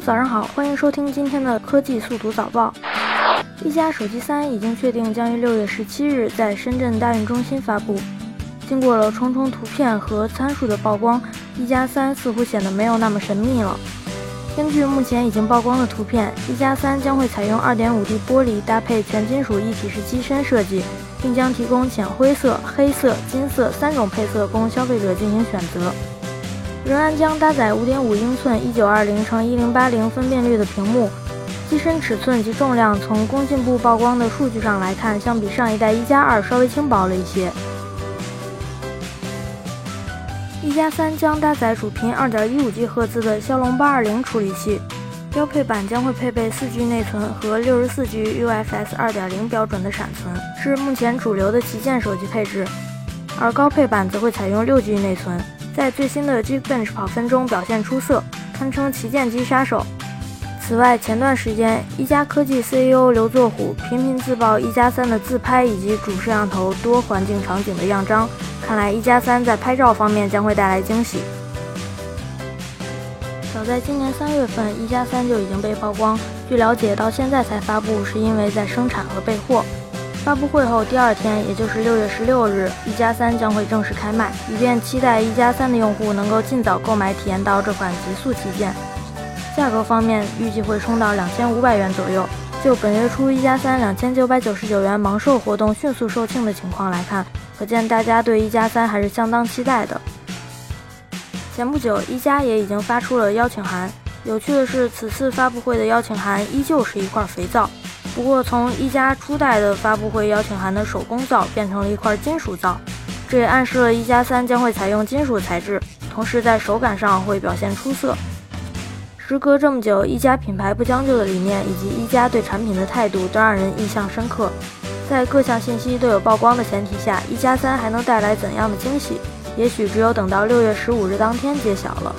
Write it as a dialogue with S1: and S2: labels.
S1: 早上好，欢迎收听今天的科技速读早报。一加手机三已经确定将于六月十七日在深圳大运中心发布。经过了重重图片和参数的曝光，一加三似乎显得没有那么神秘了。根据目前已经曝光的图片，一加三将会采用二点五 D 玻璃搭配全金属一体式机身设计，并将提供浅灰色、黑色、金色三种配色供消费者进行选择。仍然将搭载五点五英寸一九二零乘一零八零分辨率的屏幕。机身尺寸及重量从工信部曝光的数据上来看，相比上一代一加二稍微轻薄了一些。一加三将搭载主频二点一五 G 赫兹的骁龙八二零处理器，标配版将会配备四 G 内存和六十四 G UFS 二点零标准的闪存，是目前主流的旗舰手机配置。而高配版则会采用六 G 内存，在最新的 Geekbench 跑分中表现出色，堪称旗舰机杀手。此外，前段时间一加科技 CEO 刘作虎频频自曝一加三的自拍以及主摄像头多环境场景的样张。看来一加三在拍照方面将会带来惊喜。早在今年三月份，一加三就已经被曝光。据了解，到现在才发布，是因为在生产和备货。发布会后第二天，也就是六月十六日，一加三将会正式开卖，以便期待一加三的用户能够尽早购买体验到这款极速旗舰。价格方面，预计会冲到两千五百元左右。就本月初一加三两千九百九十九元盲售活动迅速售罄的情况来看。可见大家对一加三还是相当期待的。前不久，一加也已经发出了邀请函。有趣的是，此次发布会的邀请函依旧是一块肥皂，不过从一加初代的发布会邀请函的手工皂变成了一块金属皂，这也暗示了一加三将会采用金属材质，同时在手感上会表现出色。时隔这么久，一加品牌不将就的理念以及一加对产品的态度都让人印象深刻。在各项信息都有曝光的前提下，一加三还能带来怎样的惊喜？也许只有等到六月十五日当天揭晓了。